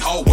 style's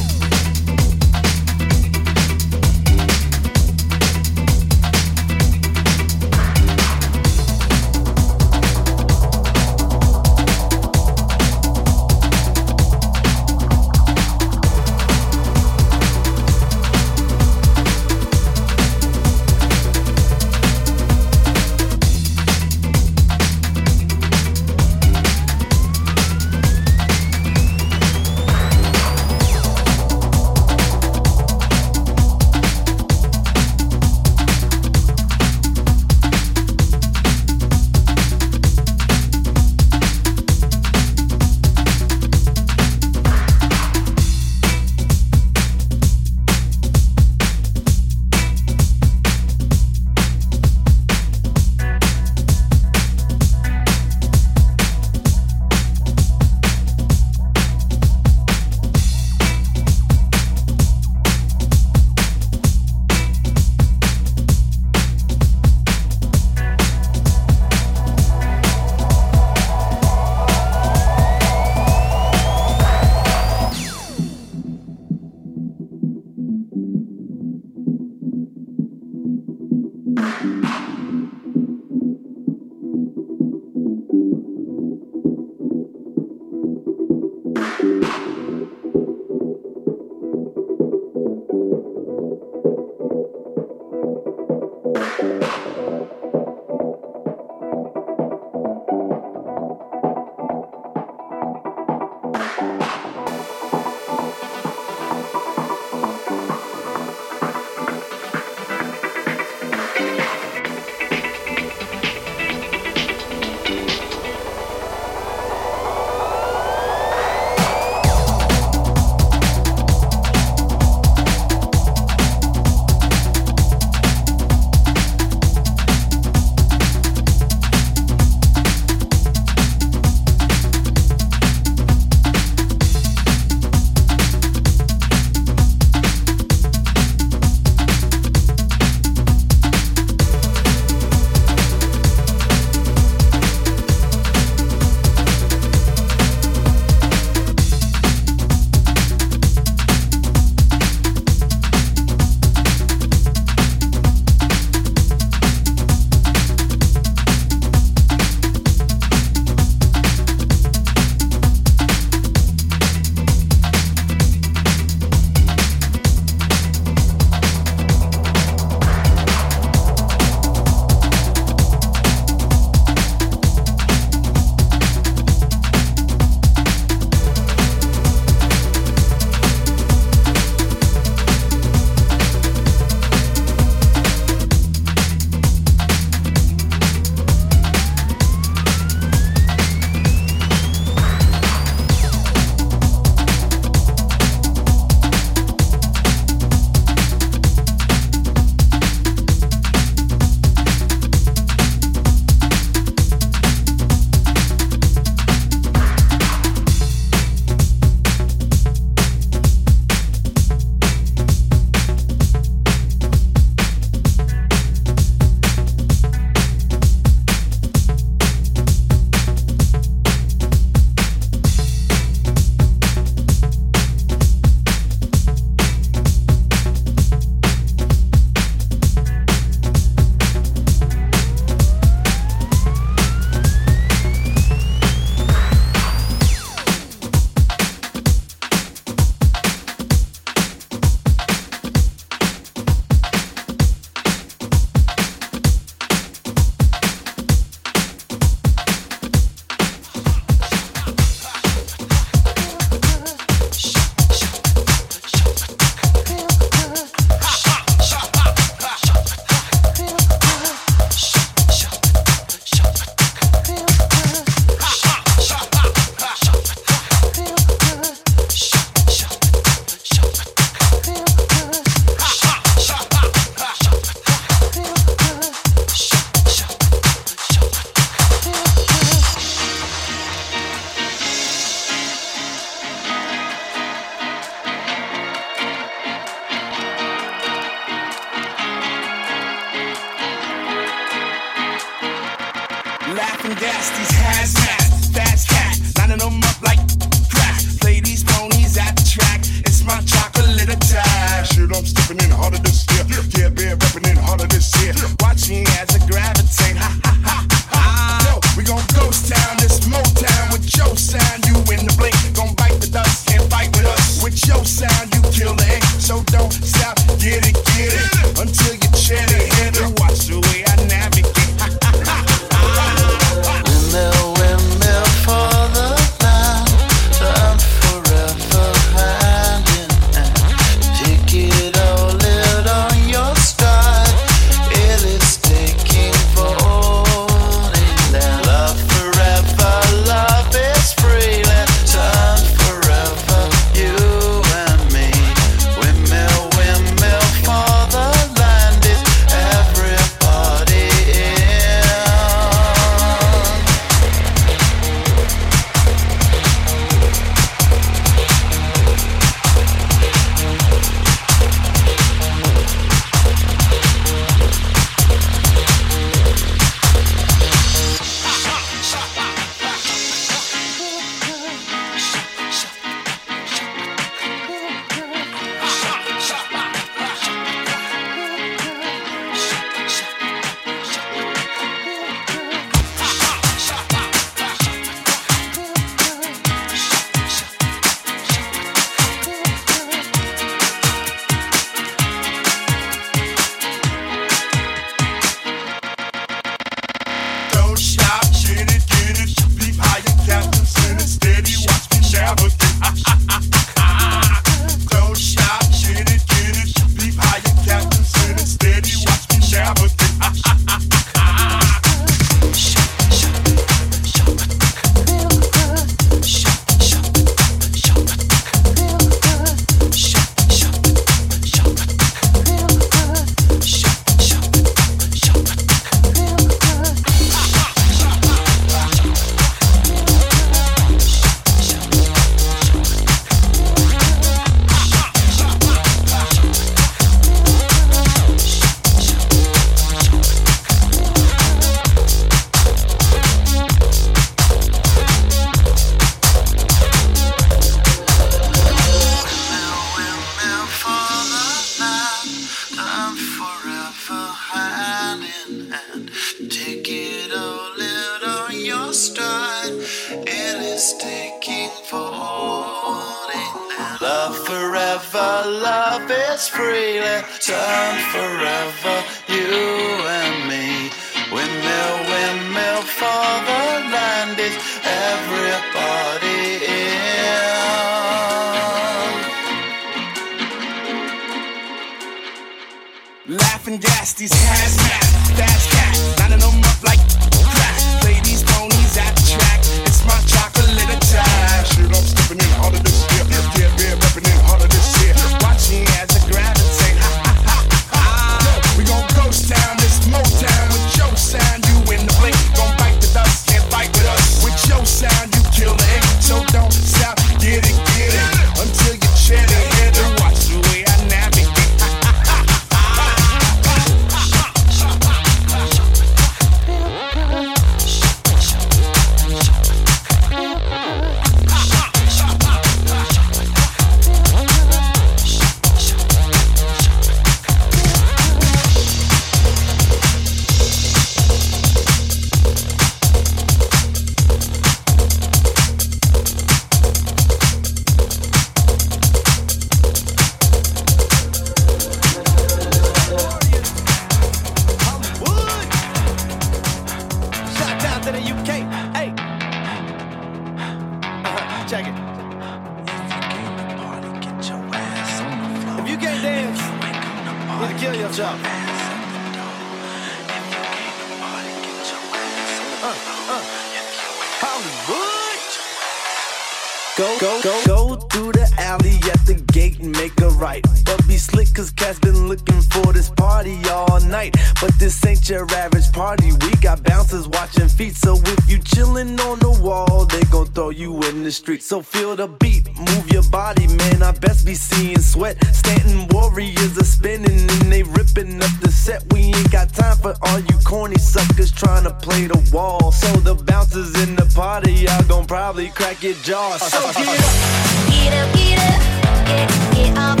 cause cats been looking for this party all night. But this ain't your average party. We got bouncers watching feet. So if you chillin' on the wall, they gon' throw you in the street. So feel the beat, move your body, man. I best be seeing sweat. Stanton warriors are spinning and they ripping up the set. We ain't got time for all you corny suckers trying to play the wall. So the bouncers in the party, y'all gon' probably crack your jaw. So get up. Get up, get up, get, get off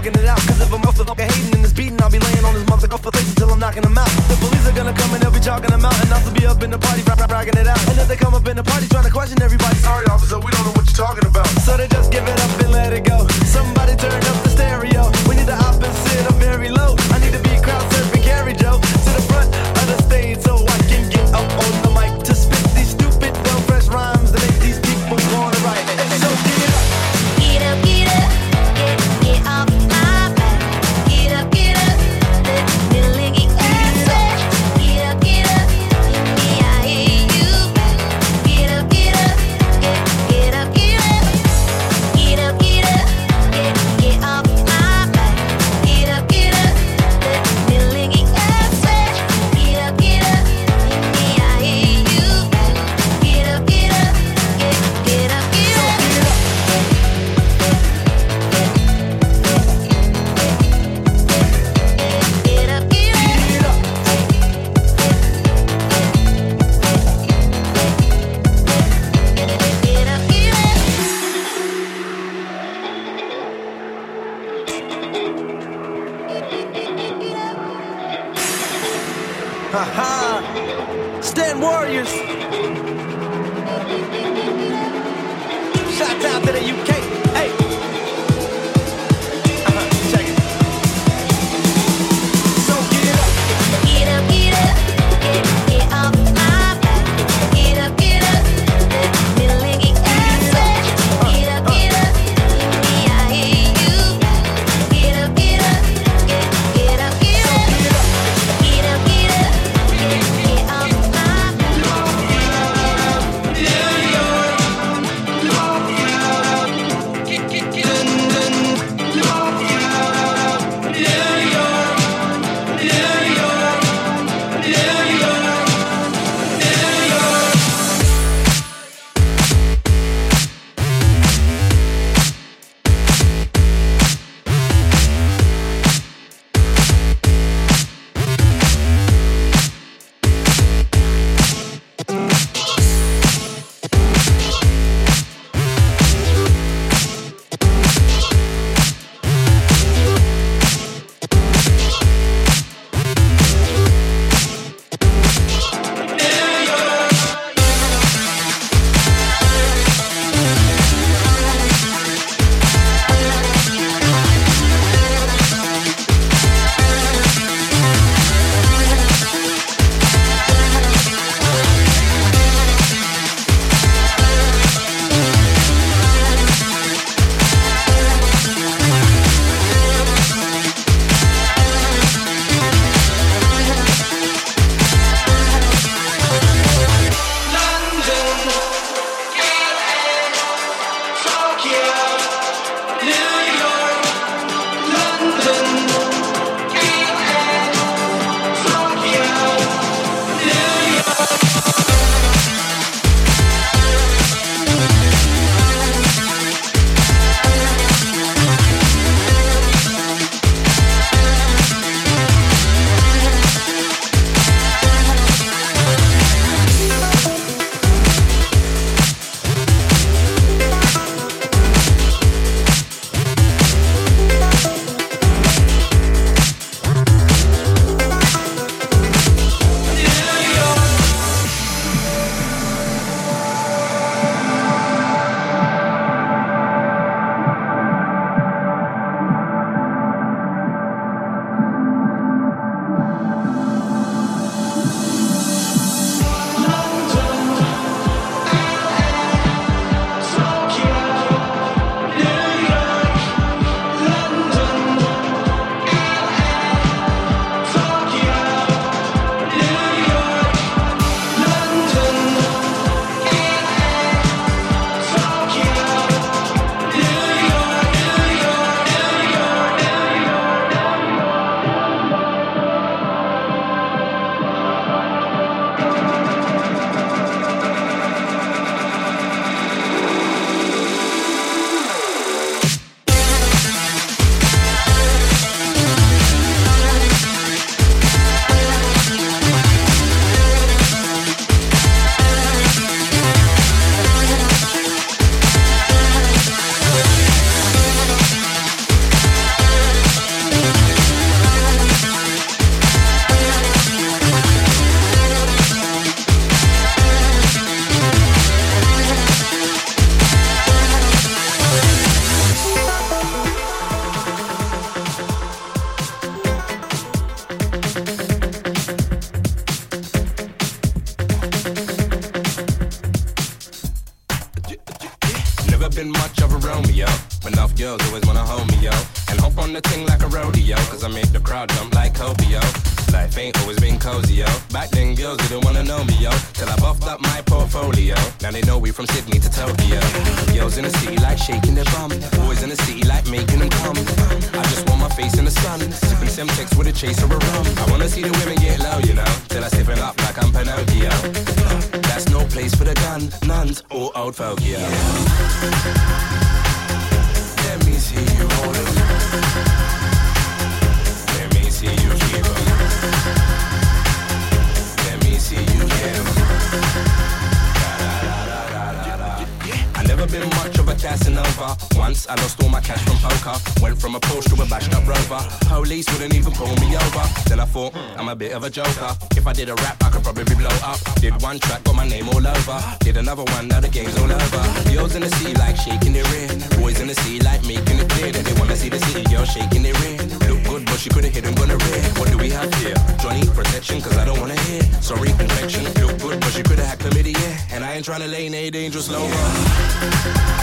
walking it out. Cause if I'm motherfucker hating in this beating, I'll be laying on this motherfucker face until I'm knocking him out. The police are gonna come and they'll be chalking him out. And I'll be up in the party, rap, rap, rocking it out. And if they come up in the party trying to question everybody, sorry officer, we don't know what you're talking about. So they just give it up and let it go. Once I lost all my cash from poker. Went from a Porsche to a bashed up Rover. Police wouldn't even pull me over. Then I thought, I'm a bit of a joker. If I did a rap, I could probably blow up. Did one track, got my name all over. Did another one, now the game's all over. Girls in the sea like shaking their rear. Boys in the sea like making it clear that they wanna see the city girl shaking their rear. Look good, but she could've hit and gonna rear. What do we have here? Johnny protection, cause I don't wanna hear. Sorry, infection. Look good, but she could've had chlamydia. And I ain't tryna lay in a dangerous lover.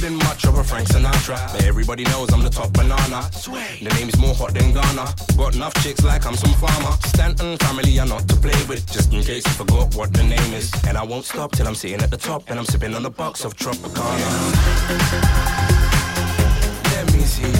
Been much of a Frank Sinatra, but everybody knows I'm the top banana. The name's more hot than Ghana. Got enough chicks like I'm some farmer. Stanton family are not to play with, just in case you forgot what the name is. And I won't stop till I'm sitting at the top and I'm sipping on a box of Tropicana. Let me see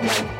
Whoa,